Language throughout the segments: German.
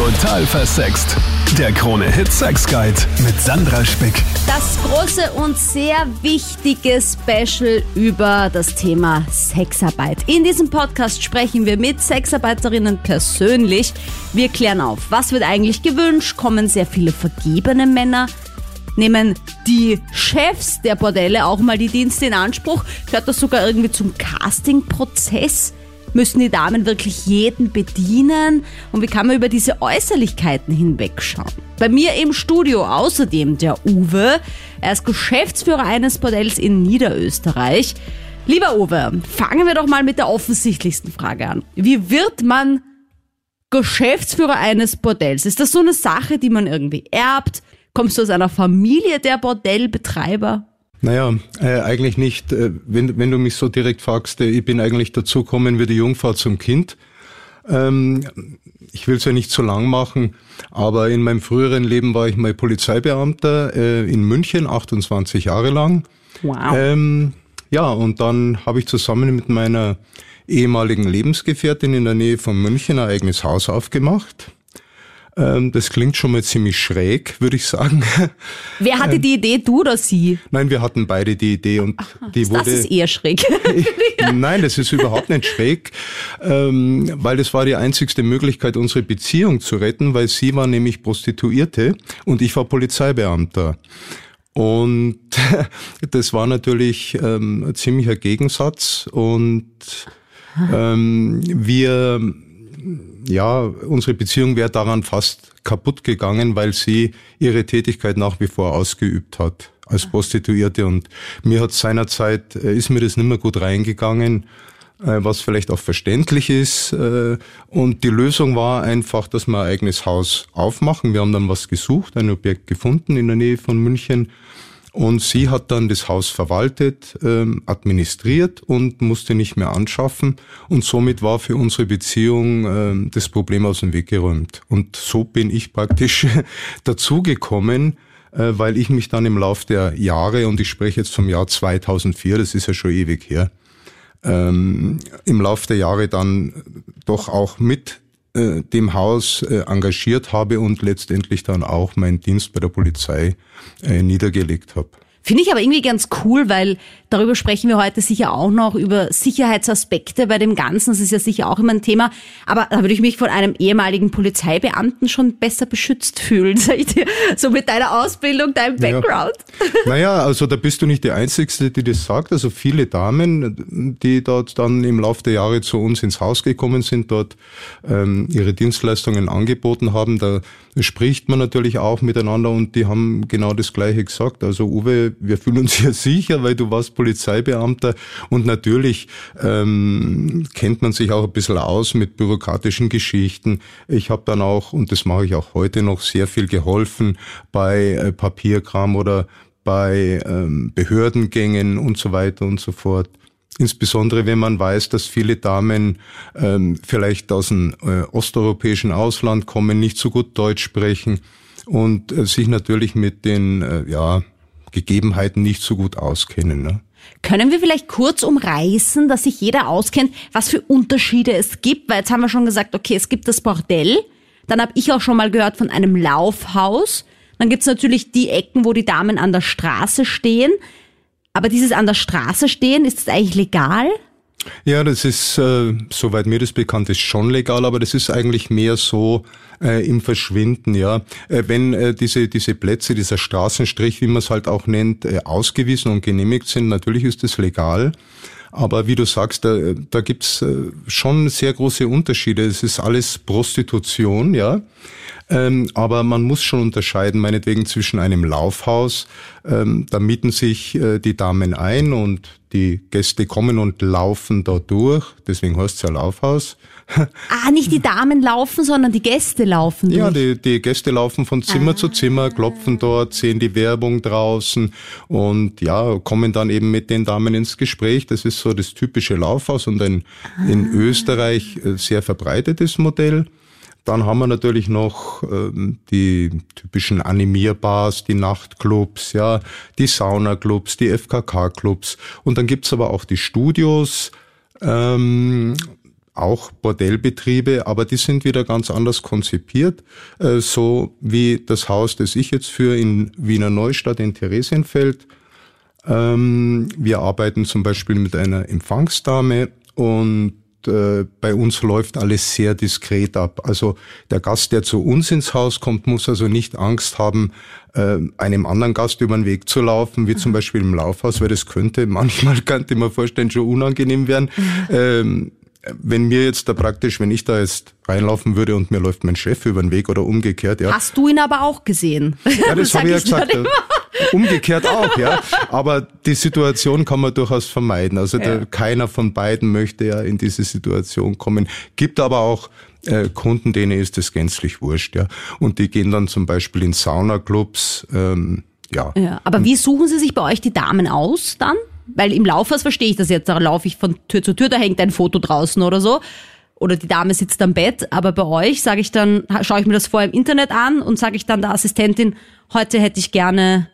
Total versext. Der Krone Hit Sex Guide mit Sandra Spick. Das große und sehr wichtige Special über das Thema Sexarbeit. In diesem Podcast sprechen wir mit Sexarbeiterinnen persönlich. Wir klären auf, was wird eigentlich gewünscht, kommen sehr viele vergebene Männer nehmen die Chefs der Bordelle auch mal die Dienste in Anspruch? Gehört das sogar irgendwie zum Castingprozess? Müssen die Damen wirklich jeden bedienen? Und wie kann man über diese Äußerlichkeiten hinwegschauen? Bei mir im Studio außerdem der Uwe. Er ist Geschäftsführer eines Bordells in Niederösterreich. Lieber Uwe, fangen wir doch mal mit der offensichtlichsten Frage an. Wie wird man Geschäftsführer eines Bordells? Ist das so eine Sache, die man irgendwie erbt? Kommst du aus einer Familie der Bordellbetreiber? Naja, äh, eigentlich nicht. Äh, wenn, wenn du mich so direkt fragst, äh, ich bin eigentlich dazu gekommen wie die Jungfrau zum Kind. Ähm, ich will es ja nicht zu lang machen, aber in meinem früheren Leben war ich mal Polizeibeamter äh, in München, 28 Jahre lang. Wow. Ähm, ja, und dann habe ich zusammen mit meiner ehemaligen Lebensgefährtin in der Nähe von München ein eigenes Haus aufgemacht. Ähm, das klingt schon mal ziemlich schräg, würde ich sagen. Wer hatte ähm, die Idee, du oder sie? Nein, wir hatten beide die Idee und Aha, die wurde. Das ist eher schräg. Nein, das ist überhaupt nicht schräg, ähm, weil das war die einzigste Möglichkeit, unsere Beziehung zu retten, weil sie war nämlich Prostituierte und ich war Polizeibeamter. Und das war natürlich ähm, ein ziemlicher Gegensatz und ähm, wir ja, unsere Beziehung wäre daran fast kaputt gegangen, weil sie ihre Tätigkeit nach wie vor ausgeübt hat als Prostituierte und mir hat seinerzeit, äh, ist mir das nicht mehr gut reingegangen, äh, was vielleicht auch verständlich ist. Äh, und die Lösung war einfach, dass wir ein eigenes Haus aufmachen. Wir haben dann was gesucht, ein Objekt gefunden in der Nähe von München und sie hat dann das Haus verwaltet, ähm, administriert und musste nicht mehr anschaffen. Und somit war für unsere Beziehung ähm, das Problem aus dem Weg geräumt. Und so bin ich praktisch dazugekommen, äh, weil ich mich dann im Lauf der Jahre, und ich spreche jetzt vom Jahr 2004, das ist ja schon ewig her, ähm, im Lauf der Jahre dann doch auch mit äh, dem Haus äh, engagiert habe und letztendlich dann auch meinen Dienst bei der Polizei äh, niedergelegt habe. Finde ich aber irgendwie ganz cool, weil darüber sprechen wir heute sicher auch noch, über Sicherheitsaspekte bei dem Ganzen. Das ist ja sicher auch immer ein Thema. Aber da würde ich mich von einem ehemaligen Polizeibeamten schon besser beschützt fühlen, sag ich dir. So mit deiner Ausbildung, deinem Background. Ja. Naja, also da bist du nicht die Einzige, die das sagt. Also viele Damen, die dort dann im Laufe der Jahre zu uns ins Haus gekommen sind, dort ähm, ihre Dienstleistungen angeboten haben, da spricht man natürlich auch miteinander und die haben genau das Gleiche gesagt. Also Uwe, wir fühlen uns hier sicher, weil du warst Polizeibeamter und natürlich ähm, kennt man sich auch ein bisschen aus mit bürokratischen Geschichten. Ich habe dann auch, und das mache ich auch heute noch, sehr viel geholfen bei äh, Papierkram oder bei ähm, Behördengängen und so weiter und so fort. Insbesondere wenn man weiß, dass viele Damen ähm, vielleicht aus dem äh, osteuropäischen Ausland kommen, nicht so gut Deutsch sprechen und äh, sich natürlich mit den äh, ja, Gegebenheiten nicht so gut auskennen. Ne? Können wir vielleicht kurz umreißen, dass sich jeder auskennt, was für Unterschiede es gibt? Weil jetzt haben wir schon gesagt, okay, es gibt das Bordell. Dann habe ich auch schon mal gehört von einem Laufhaus. Dann gibt's natürlich die Ecken, wo die Damen an der Straße stehen. Aber dieses an der Straße stehen, ist das eigentlich legal? Ja, das ist, äh, soweit mir das bekannt ist, schon legal, aber das ist eigentlich mehr so äh, im Verschwinden, ja. Äh, wenn äh, diese, diese Plätze, dieser Straßenstrich, wie man es halt auch nennt, äh, ausgewiesen und genehmigt sind, natürlich ist das legal. Aber wie du sagst, da, da gibt's äh, schon sehr große Unterschiede. Es ist alles Prostitution, ja. Ähm, aber man muss schon unterscheiden, meinetwegen zwischen einem Laufhaus, ähm, da mieten sich äh, die Damen ein und die Gäste kommen und laufen da durch, deswegen heißt es ja Laufhaus. ah, nicht die Damen laufen, sondern die Gäste laufen durch. Ja, die, die Gäste laufen von Zimmer ah. zu Zimmer, klopfen dort, sehen die Werbung draußen und ja, kommen dann eben mit den Damen ins Gespräch. Das ist so das typische Laufhaus und ein ah. in Österreich äh, sehr verbreitetes Modell. Dann haben wir natürlich noch ähm, die typischen Animierbars, die Nachtclubs, ja, die Saunaclubs, die FKK-Clubs. Und dann gibt's aber auch die Studios, ähm, auch Bordellbetriebe, aber die sind wieder ganz anders konzipiert, äh, so wie das Haus, das ich jetzt führe in Wiener Neustadt in Theresienfeld. Ähm, wir arbeiten zum Beispiel mit einer Empfangsdame und äh, bei uns läuft alles sehr diskret ab. Also der Gast, der zu uns ins Haus kommt, muss also nicht Angst haben, äh, einem anderen Gast über den Weg zu laufen, wie zum Beispiel im Laufhaus, weil das könnte manchmal, könnte man vorstellen, schon unangenehm werden. Ähm, wenn mir jetzt da praktisch, wenn ich da jetzt reinlaufen würde und mir läuft mein Chef über den Weg oder umgekehrt, ja. Hast du ihn aber auch gesehen? Ja, das, das habe ich ja gesagt. Umgekehrt auch, ja. Aber die Situation kann man durchaus vermeiden. Also ja. der, keiner von beiden möchte ja in diese Situation kommen. Gibt aber auch äh, Kunden, denen ist das gänzlich wurscht, ja. Und die gehen dann zum Beispiel in Saunaclubs, ähm, ja. ja. Aber wie suchen Sie sich bei euch die Damen aus dann? Weil im Laufhaus verstehe ich das jetzt, da laufe ich von Tür zu Tür, da hängt ein Foto draußen oder so. Oder die Dame sitzt am Bett, aber bei euch sage ich dann, schaue ich mir das vorher im Internet an und sage ich dann der Assistentin, heute hätte ich gerne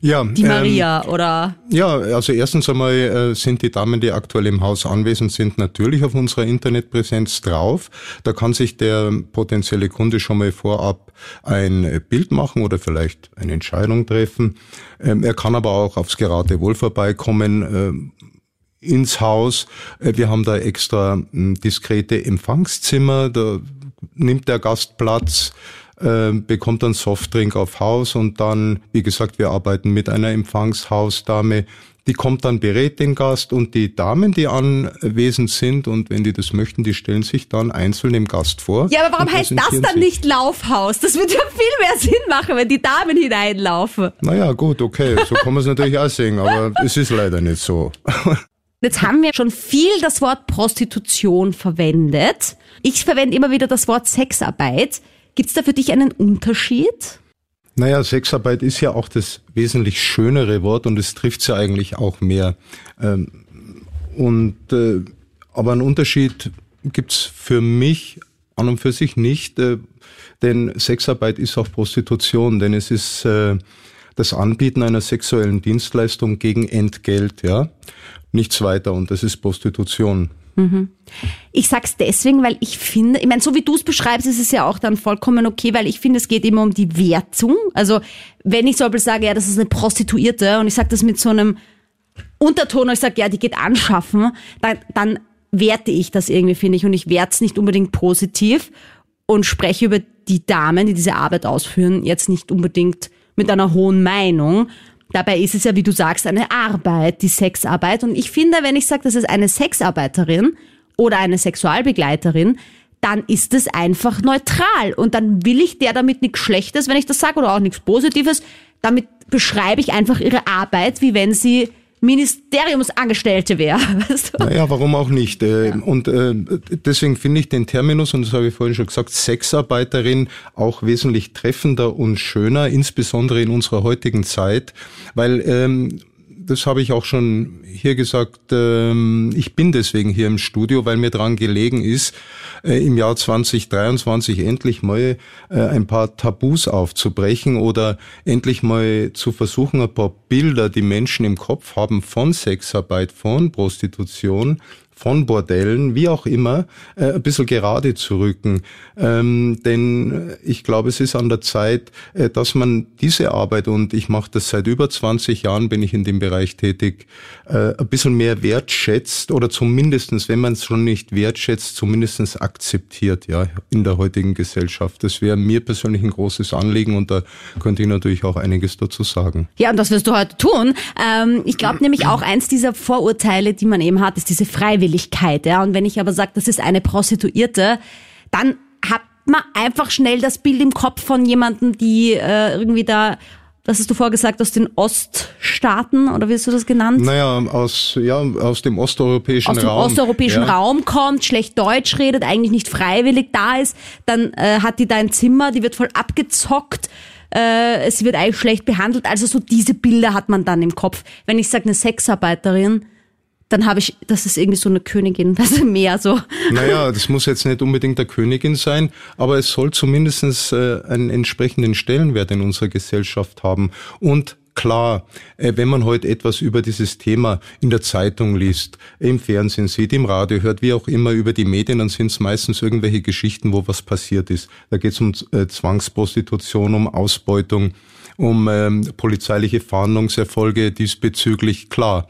ja, die Maria ähm, oder? Ja, also erstens einmal äh, sind die Damen, die aktuell im Haus anwesend sind, natürlich auf unserer Internetpräsenz drauf. Da kann sich der potenzielle Kunde schon mal vorab ein Bild machen oder vielleicht eine Entscheidung treffen. Ähm, er kann aber auch aufs Geratewohl vorbeikommen. Äh, ins Haus. Äh, wir haben da extra hm, diskrete Empfangszimmer, da nimmt der Gast Platz äh, bekommt dann Softdrink auf Haus und dann, wie gesagt, wir arbeiten mit einer Empfangshausdame. Die kommt dann, berät den Gast und die Damen, die anwesend sind und wenn die das möchten, die stellen sich dann einzeln dem Gast vor. Ja, aber warum heißt das dann sich. nicht Laufhaus? Das würde ja viel mehr Sinn machen, wenn die Damen hineinlaufen. Naja, gut, okay, so kann man es natürlich auch sehen, aber es ist leider nicht so. Jetzt haben wir schon viel das Wort Prostitution verwendet. Ich verwende immer wieder das Wort Sexarbeit. Gibt es da für dich einen Unterschied? Naja, Sexarbeit ist ja auch das wesentlich schönere Wort und es trifft ja eigentlich auch mehr. Ähm, und äh, aber einen Unterschied gibt's für mich an und für sich nicht, äh, denn Sexarbeit ist auch Prostitution, denn es ist äh, das Anbieten einer sexuellen Dienstleistung gegen Entgelt, ja, nichts weiter und das ist Prostitution. Mhm. Ich sag's deswegen, weil ich finde, ich meine, so wie du es beschreibst, ist es ja auch dann vollkommen okay, weil ich finde, es geht immer um die Wertung. Also wenn ich zum Beispiel sage, ja, das ist eine Prostituierte und ich sage das mit so einem Unterton und ich sage, ja, die geht anschaffen, dann, dann werte ich das irgendwie, finde ich, und ich werte es nicht unbedingt positiv und spreche über die Damen, die diese Arbeit ausführen, jetzt nicht unbedingt mit einer hohen Meinung, Dabei ist es ja, wie du sagst, eine Arbeit, die Sexarbeit. Und ich finde, wenn ich sage, das ist eine Sexarbeiterin oder eine Sexualbegleiterin, dann ist es einfach neutral. Und dann will ich der damit nichts Schlechtes, wenn ich das sage, oder auch nichts Positives. Damit beschreibe ich einfach ihre Arbeit, wie wenn sie Ministeriumsangestellte wäre. Weißt du? Naja, warum auch nicht? Äh, ja. Und äh, deswegen finde ich den Terminus, und das habe ich vorhin schon gesagt, Sexarbeiterin auch wesentlich treffender und schöner, insbesondere in unserer heutigen Zeit, weil ähm, das habe ich auch schon hier gesagt, ähm, ich bin deswegen hier im Studio, weil mir dran gelegen ist, äh, im Jahr 2023 endlich mal äh, ein paar Tabus aufzubrechen oder endlich mal zu versuchen, ein paar Bilder, die Menschen im Kopf haben von Sexarbeit, von Prostitution, von Bordellen, wie auch immer, äh, ein bisschen gerade zu rücken. Ähm, denn ich glaube, es ist an der Zeit, äh, dass man diese Arbeit, und ich mache das seit über 20 Jahren, bin ich in dem Bereich tätig, äh, ein bisschen mehr wertschätzt oder zumindestens, wenn man es schon nicht wertschätzt, zumindestens akzeptiert, ja, in der heutigen Gesellschaft. Das wäre mir persönlich ein großes Anliegen und da könnte ich natürlich auch einiges dazu sagen. Ja, und das wirst du heute tun. Ähm, ich glaube nämlich auch eins dieser Vorurteile, die man eben hat, ist diese Freiwilligkeit. Freiwilligkeit. Ja? Und wenn ich aber sage, das ist eine Prostituierte, dann hat man einfach schnell das Bild im Kopf von jemandem, die äh, irgendwie da was hast du vorgesagt, aus den Oststaaten oder wie hast du das genannt? Naja, aus, ja, aus dem osteuropäischen Raum. Aus dem Raum. osteuropäischen ja. Raum kommt, schlecht Deutsch redet, eigentlich nicht freiwillig da ist, dann äh, hat die da ein Zimmer, die wird voll abgezockt, äh, es wird eigentlich schlecht behandelt. Also so diese Bilder hat man dann im Kopf. Wenn ich sage, eine Sexarbeiterin, dann habe ich, das ist irgendwie so eine Königin, das ist mehr so. Naja, das muss jetzt nicht unbedingt der Königin sein, aber es soll zumindest äh, einen entsprechenden Stellenwert in unserer Gesellschaft haben. Und klar, äh, wenn man heute etwas über dieses Thema in der Zeitung liest, im Fernsehen sieht, im Radio hört, wie auch immer über die Medien, dann sind es meistens irgendwelche Geschichten, wo was passiert ist. Da geht es um äh, Zwangsprostitution, um Ausbeutung, um ähm, polizeiliche Fahndungserfolge diesbezüglich. Klar,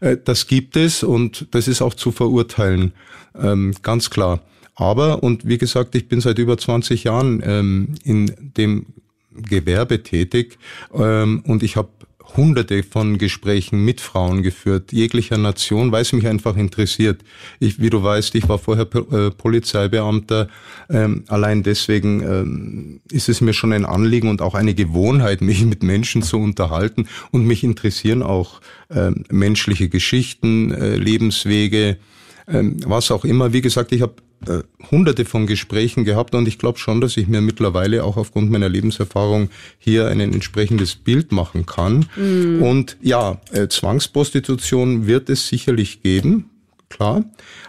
äh, das gibt es und das ist auch zu verurteilen, ähm, ganz klar. Aber, und wie gesagt, ich bin seit über 20 Jahren ähm, in dem Gewerbe tätig ähm, und ich habe hunderte von Gesprächen mit Frauen geführt, jeglicher Nation, weil es mich einfach interessiert. Ich, wie du weißt, ich war vorher äh, Polizeibeamter. Ähm, allein deswegen ähm, ist es mir schon ein Anliegen und auch eine Gewohnheit, mich mit Menschen zu unterhalten. Und mich interessieren auch ähm, menschliche Geschichten, äh, Lebenswege, was auch immer. Wie gesagt, ich habe äh, hunderte von Gesprächen gehabt und ich glaube schon, dass ich mir mittlerweile auch aufgrund meiner Lebenserfahrung hier ein entsprechendes Bild machen kann. Mhm. Und ja, äh, Zwangsprostitution wird es sicherlich geben, klar.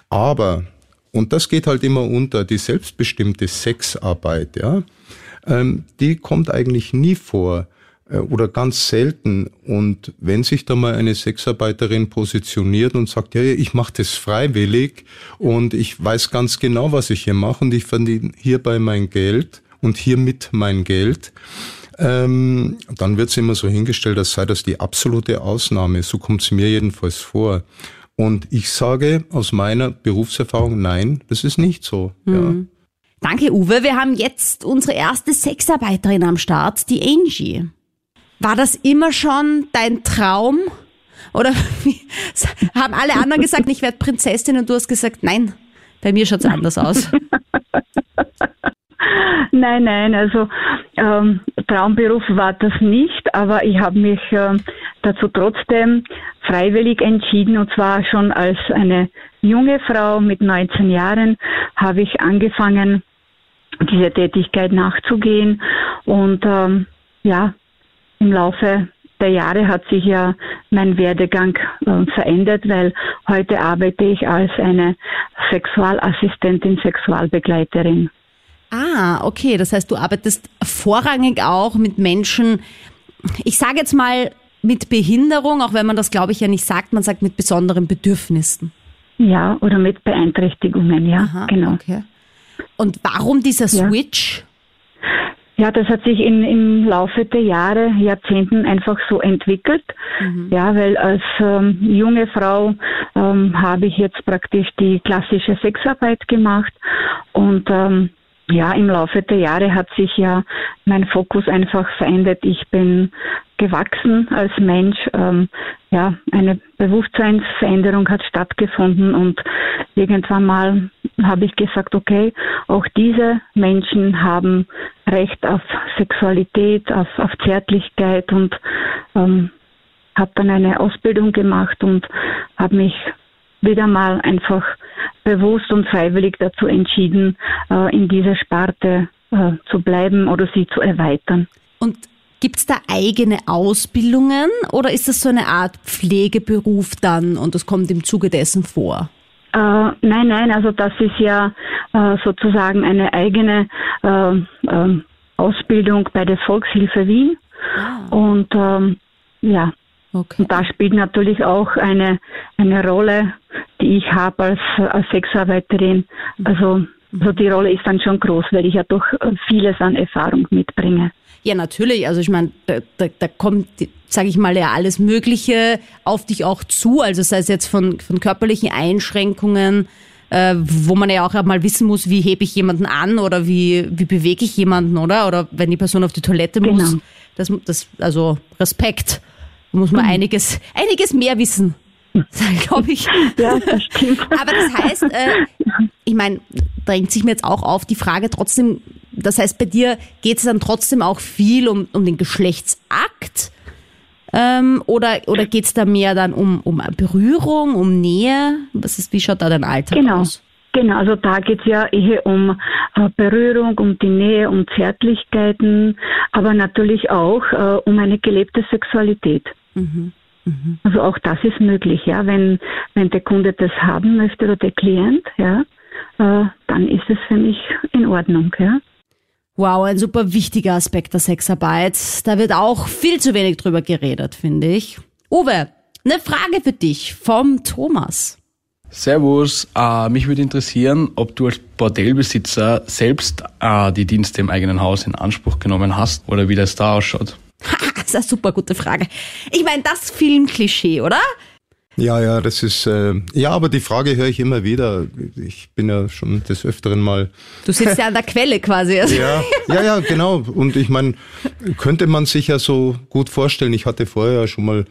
Aber, und das geht halt immer unter, die selbstbestimmte Sexarbeit, ja, ähm, die kommt eigentlich nie vor. Äh, oder ganz selten. Und wenn sich da mal eine Sexarbeiterin positioniert und sagt, ja, ich mache das freiwillig und ich weiß ganz genau, was ich hier mache und ich verdiene hierbei mein Geld und hiermit mein Geld, ähm, dann wird es immer so hingestellt, als sei das die absolute Ausnahme. So kommt es mir jedenfalls vor. Und ich sage aus meiner Berufserfahrung, nein, das ist nicht so. Mhm. Ja. Danke, Uwe. Wir haben jetzt unsere erste Sexarbeiterin am Start, die Angie. War das immer schon dein Traum? Oder haben alle anderen gesagt, ich werde Prinzessin und du hast gesagt, nein, bei mir schaut es anders aus. Nein, nein, also ähm, Traumberuf war das nicht, aber ich habe mich äh, dazu trotzdem freiwillig entschieden und zwar schon als eine junge Frau mit 19 Jahren habe ich angefangen, diese Tätigkeit nachzugehen und ähm, ja, im Laufe der Jahre hat sich ja mein Werdegang äh, verändert, weil heute arbeite ich als eine Sexualassistentin, Sexualbegleiterin. Ah, okay. Das heißt, du arbeitest vorrangig auch mit Menschen, ich sage jetzt mal mit Behinderung, auch wenn man das, glaube ich, ja nicht sagt, man sagt mit besonderen Bedürfnissen. Ja, oder mit Beeinträchtigungen, ja, Aha, genau. Okay. Und warum dieser Switch? Ja. Ja, das hat sich in, im Laufe der Jahre, Jahrzehnten einfach so entwickelt. Mhm. Ja, weil als ähm, junge Frau ähm, habe ich jetzt praktisch die klassische Sexarbeit gemacht und ähm, ja, im Laufe der Jahre hat sich ja mein Fokus einfach verändert. Ich bin gewachsen als Mensch. Ähm, ja, eine Bewusstseinsveränderung hat stattgefunden und irgendwann mal habe ich gesagt, okay, auch diese Menschen haben Recht auf Sexualität, auf, auf Zärtlichkeit und ähm, habe dann eine Ausbildung gemacht und habe mich wieder mal einfach bewusst und freiwillig dazu entschieden, äh, in dieser Sparte äh, zu bleiben oder sie zu erweitern. Und Gibt es da eigene Ausbildungen oder ist das so eine Art Pflegeberuf dann und das kommt im Zuge dessen vor? Äh, nein, nein, also das ist ja äh, sozusagen eine eigene äh, Ausbildung bei der Volkshilfe Wien. Ah. Und ähm, ja, okay. und da spielt natürlich auch eine, eine Rolle, die ich habe als, als Sexarbeiterin. Also, also die Rolle ist dann schon groß, weil ich ja doch vieles an Erfahrung mitbringe. Ja, natürlich. Also ich meine, da, da, da kommt, sage ich mal, ja alles Mögliche auf dich auch zu. Also sei es jetzt von, von körperlichen Einschränkungen, äh, wo man ja auch mal wissen muss, wie hebe ich jemanden an oder wie, wie bewege ich jemanden, oder? Oder wenn die Person auf die Toilette genau. muss. Das, das, also Respekt. Da muss man mhm. einiges, einiges mehr wissen. glaube ich. Ja, das stimmt. Aber das heißt, äh, ich meine, drängt sich mir jetzt auch auf die Frage trotzdem, das heißt, bei dir geht es dann trotzdem auch viel um, um den Geschlechtsakt? Ähm, oder oder geht es da mehr dann um, um Berührung, um Nähe? Was ist, wie schaut da dein Alltag genau. aus? Genau, also da geht es ja eher um äh, Berührung, um die Nähe, um Zärtlichkeiten, aber natürlich auch äh, um eine gelebte Sexualität. Mhm. Mhm. Also auch das ist möglich, ja, wenn, wenn der Kunde das haben möchte oder der Klient, ja, äh, dann ist es für mich in Ordnung, ja. Wow, ein super wichtiger Aspekt der Sexarbeit. Da wird auch viel zu wenig drüber geredet, finde ich. Uwe, eine Frage für dich vom Thomas. Servus, äh, mich würde interessieren, ob du als Bordellbesitzer selbst äh, die Dienste im eigenen Haus in Anspruch genommen hast oder wie das da ausschaut. das ist eine super gute Frage. Ich meine, das Filmklischee, oder? Ja, ja, das ist, äh, ja, aber die Frage höre ich immer wieder. Ich bin ja schon des Öfteren mal. Du sitzt ja an der Quelle quasi. Also. Ja, ja, ja, genau. Und ich meine, könnte man sich ja so gut vorstellen. Ich hatte vorher ja schon mal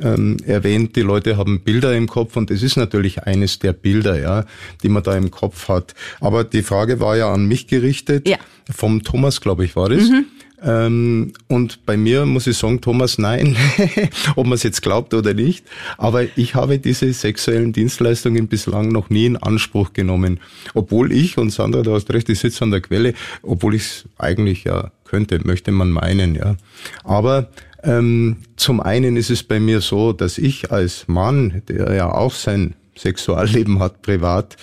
ähm, erwähnt, die Leute haben Bilder im Kopf und es ist natürlich eines der Bilder, ja, die man da im Kopf hat. Aber die Frage war ja an mich gerichtet. Ja. Vom Thomas, glaube ich, war das. Mhm. Ähm, und bei mir muss ich sagen, Thomas, nein, ob man es jetzt glaubt oder nicht. Aber ich habe diese sexuellen Dienstleistungen bislang noch nie in Anspruch genommen. Obwohl ich, und Sandra, du hast recht, ich sitze an der Quelle, obwohl ich es eigentlich ja könnte, möchte man meinen, ja. Aber ähm, zum einen ist es bei mir so, dass ich als Mann, der ja auch sein Sexualleben hat privat,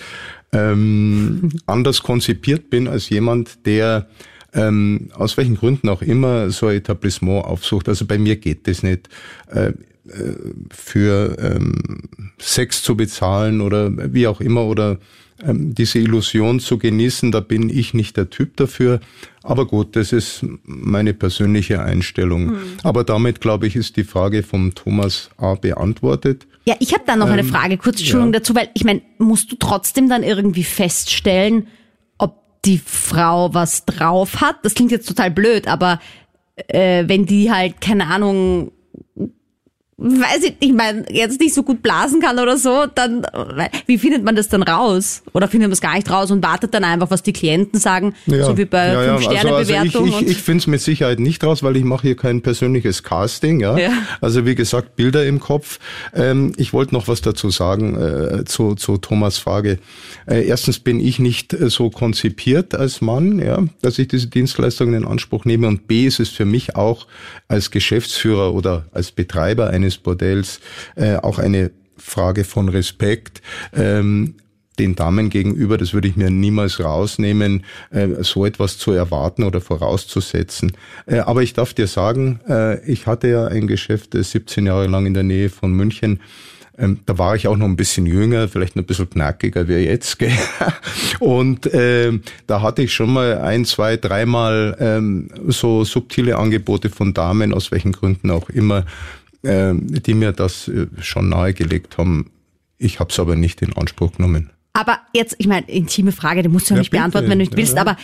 ähm, anders konzipiert bin als jemand, der ähm, aus welchen Gründen auch immer so ein Etablissement aufsucht. Also bei mir geht das nicht. Äh, äh, für ähm, Sex zu bezahlen oder wie auch immer oder ähm, diese Illusion zu genießen, da bin ich nicht der Typ dafür. Aber gut, das ist meine persönliche Einstellung. Hm. Aber damit, glaube ich, ist die Frage vom Thomas A beantwortet. Ja, ich habe da noch ähm, eine Frage, kurz Entschuldigung ja. dazu, weil ich meine, musst du trotzdem dann irgendwie feststellen, die Frau was drauf hat. Das klingt jetzt total blöd, aber äh, wenn die halt, keine Ahnung, weiß ich, ich meine, jetzt nicht so gut blasen kann oder so, dann wie findet man das dann raus? Oder findet man es gar nicht raus und wartet dann einfach, was die Klienten sagen, ja, so wie bei ja, fünf Sterne Bewertung? Also, also ich, ich, ich finde es mit Sicherheit nicht raus, weil ich mache hier kein persönliches Casting. Ja? ja. Also wie gesagt, Bilder im Kopf. Ähm, ich wollte noch was dazu sagen äh, zu, zu Thomas Frage. Äh, erstens bin ich nicht äh, so konzipiert als Mann, ja, dass ich diese Dienstleistungen in Anspruch nehme. Und B ist es für mich auch als Geschäftsführer oder als Betreiber eines eines Bordells äh, auch eine Frage von Respekt. Ähm, den Damen gegenüber, das würde ich mir niemals rausnehmen, äh, so etwas zu erwarten oder vorauszusetzen. Äh, aber ich darf dir sagen, äh, ich hatte ja ein Geschäft 17 Jahre lang in der Nähe von München. Ähm, da war ich auch noch ein bisschen jünger, vielleicht ein bisschen knackiger wie jetzt. Gell? Und ähm, da hatte ich schon mal ein, zwei, dreimal ähm, so subtile Angebote von Damen, aus welchen Gründen auch immer, äh, die mir das äh, schon nahegelegt haben. Ich habe es aber nicht in Anspruch genommen. Aber jetzt, ich meine, intime Frage, die musst du ja nicht bitte. beantworten, wenn du nicht willst, ja, ja. aber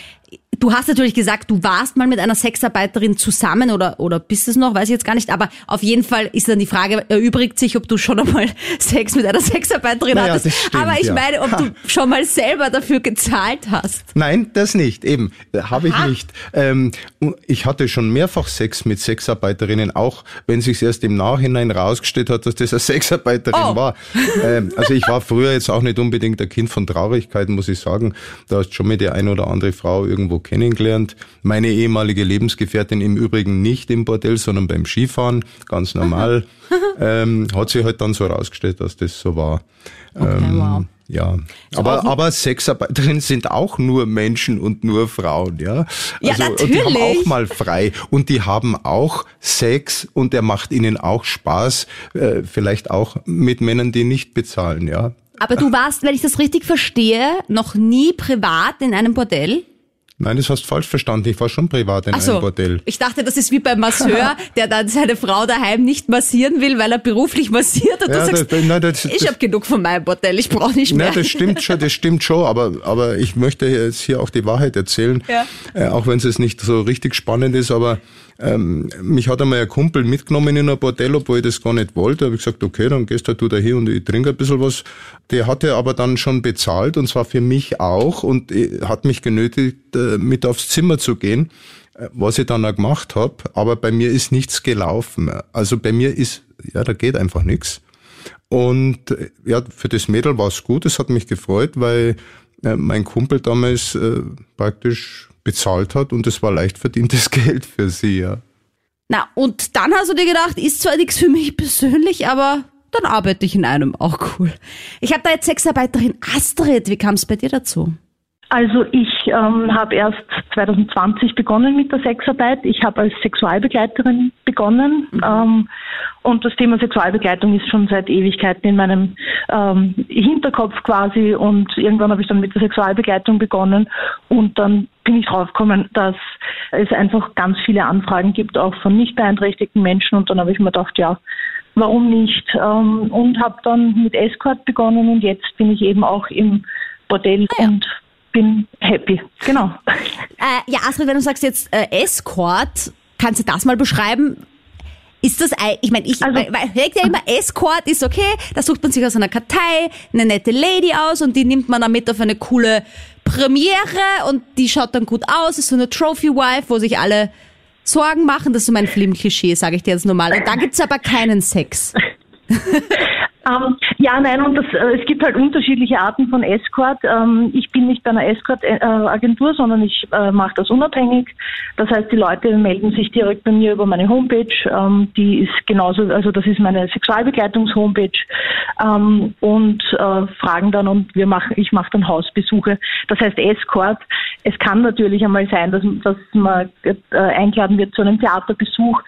Du hast natürlich gesagt, du warst mal mit einer Sexarbeiterin zusammen oder, oder bist es noch, weiß ich jetzt gar nicht, aber auf jeden Fall ist dann die Frage, erübrigt sich, ob du schon einmal Sex mit einer Sexarbeiterin naja, hattest. Stimmt, aber ich ja. meine, ob ha. du schon mal selber dafür gezahlt hast. Nein, das nicht, eben. Habe ich nicht. Ähm, ich hatte schon mehrfach Sex mit Sexarbeiterinnen, auch wenn sich erst im Nachhinein rausgestellt hat, dass das eine Sexarbeiterin oh. war. Ähm, also ich war früher jetzt auch nicht unbedingt der Kind von Traurigkeiten, muss ich sagen. Da hast schon mit der eine oder andere Frau irgendwo kennengelernt. Meine ehemalige Lebensgefährtin im Übrigen nicht im Bordell, sondern beim Skifahren, ganz normal. ähm, hat sich halt dann so herausgestellt, dass das so war. Okay, ähm, wow. Ja, aber, aber Sexarbeiterinnen sind auch nur Menschen und nur Frauen, ja. Also, ja, natürlich. Und die haben auch mal frei und die haben auch Sex und der macht ihnen auch Spaß, äh, vielleicht auch mit Männern, die nicht bezahlen, ja. Aber du warst, wenn ich das richtig verstehe, noch nie privat in einem Bordell? Nein, das hast du falsch verstanden. Ich war schon privat in Ach so, einem Bordell. Ich dachte, das ist wie beim Masseur, der dann seine Frau daheim nicht massieren will, weil er beruflich massiert. Und ja, du sagst, das, nein, das, ich habe genug von meinem Bordell, ich brauche nicht mehr. Nein, das stimmt schon, das stimmt schon. Aber, aber ich möchte jetzt hier auch die Wahrheit erzählen, ja. äh, auch wenn es nicht so richtig spannend ist. Aber ähm, mich hat einmal ein Kumpel mitgenommen in ein Bordell, obwohl ich das gar nicht wollte. Da habe ich gesagt, okay, dann gehst halt du da hier und ich trinke ein bisschen was. Der hatte aber dann schon bezahlt und zwar für mich auch und äh, hat mich genötigt, äh, mit aufs Zimmer zu gehen, äh, was ich dann auch gemacht habe. Aber bei mir ist nichts gelaufen. Also bei mir ist, ja, da geht einfach nichts. Und ja, für das Mädel war es gut, es hat mich gefreut, weil mein Kumpel damals äh, praktisch bezahlt hat und es war leicht verdientes Geld für sie, ja. Na, und dann hast du dir gedacht, ist zwar nichts für mich persönlich, aber dann arbeite ich in einem auch cool. Ich habe da jetzt Sexarbeiterin Astrid. Wie kam es bei dir dazu? Also ich ähm, habe erst 2020 begonnen mit der Sexarbeit. Ich habe als Sexualbegleiterin begonnen mhm. ähm, und das Thema Sexualbegleitung ist schon seit Ewigkeiten in meinem ähm, Hinterkopf quasi und irgendwann habe ich dann mit der Sexualbegleitung begonnen und dann bin ich draufgekommen, dass es einfach ganz viele Anfragen gibt, auch von nicht beeinträchtigten Menschen und dann habe ich mir gedacht, ja, warum nicht? Ähm, und habe dann mit Escort begonnen und jetzt bin ich eben auch im Bordell ah ja. und bin happy. Genau. Äh, ja, Astrid, wenn du sagst jetzt äh, Escort, kannst du das mal beschreiben? Ist das, ich meine, ich, also, weil, ja immer, Escort ist okay, da sucht man sich aus einer Kartei eine nette Lady aus und die nimmt man dann mit auf eine coole Premiere und die schaut dann gut aus, ist so eine Trophy-Wife, wo sich alle Sorgen machen. Das ist so mein Filmklischee, sage ich dir jetzt normal. Und da gibt's aber keinen Sex. Ähm, ja, nein, und das, äh, es gibt halt unterschiedliche Arten von Escort. Ähm, ich bin nicht bei einer Escort-Agentur, äh, sondern ich äh, mache das unabhängig. Das heißt, die Leute melden sich direkt bei mir über meine Homepage. Ähm, die ist genauso, also das ist meine Sexualbegleitungs-Homepage ähm, und äh, fragen dann und wir machen, ich mache dann Hausbesuche. Das heißt Escort. Es kann natürlich einmal sein, dass, dass man äh, eingeladen wird zu einem Theaterbesuch.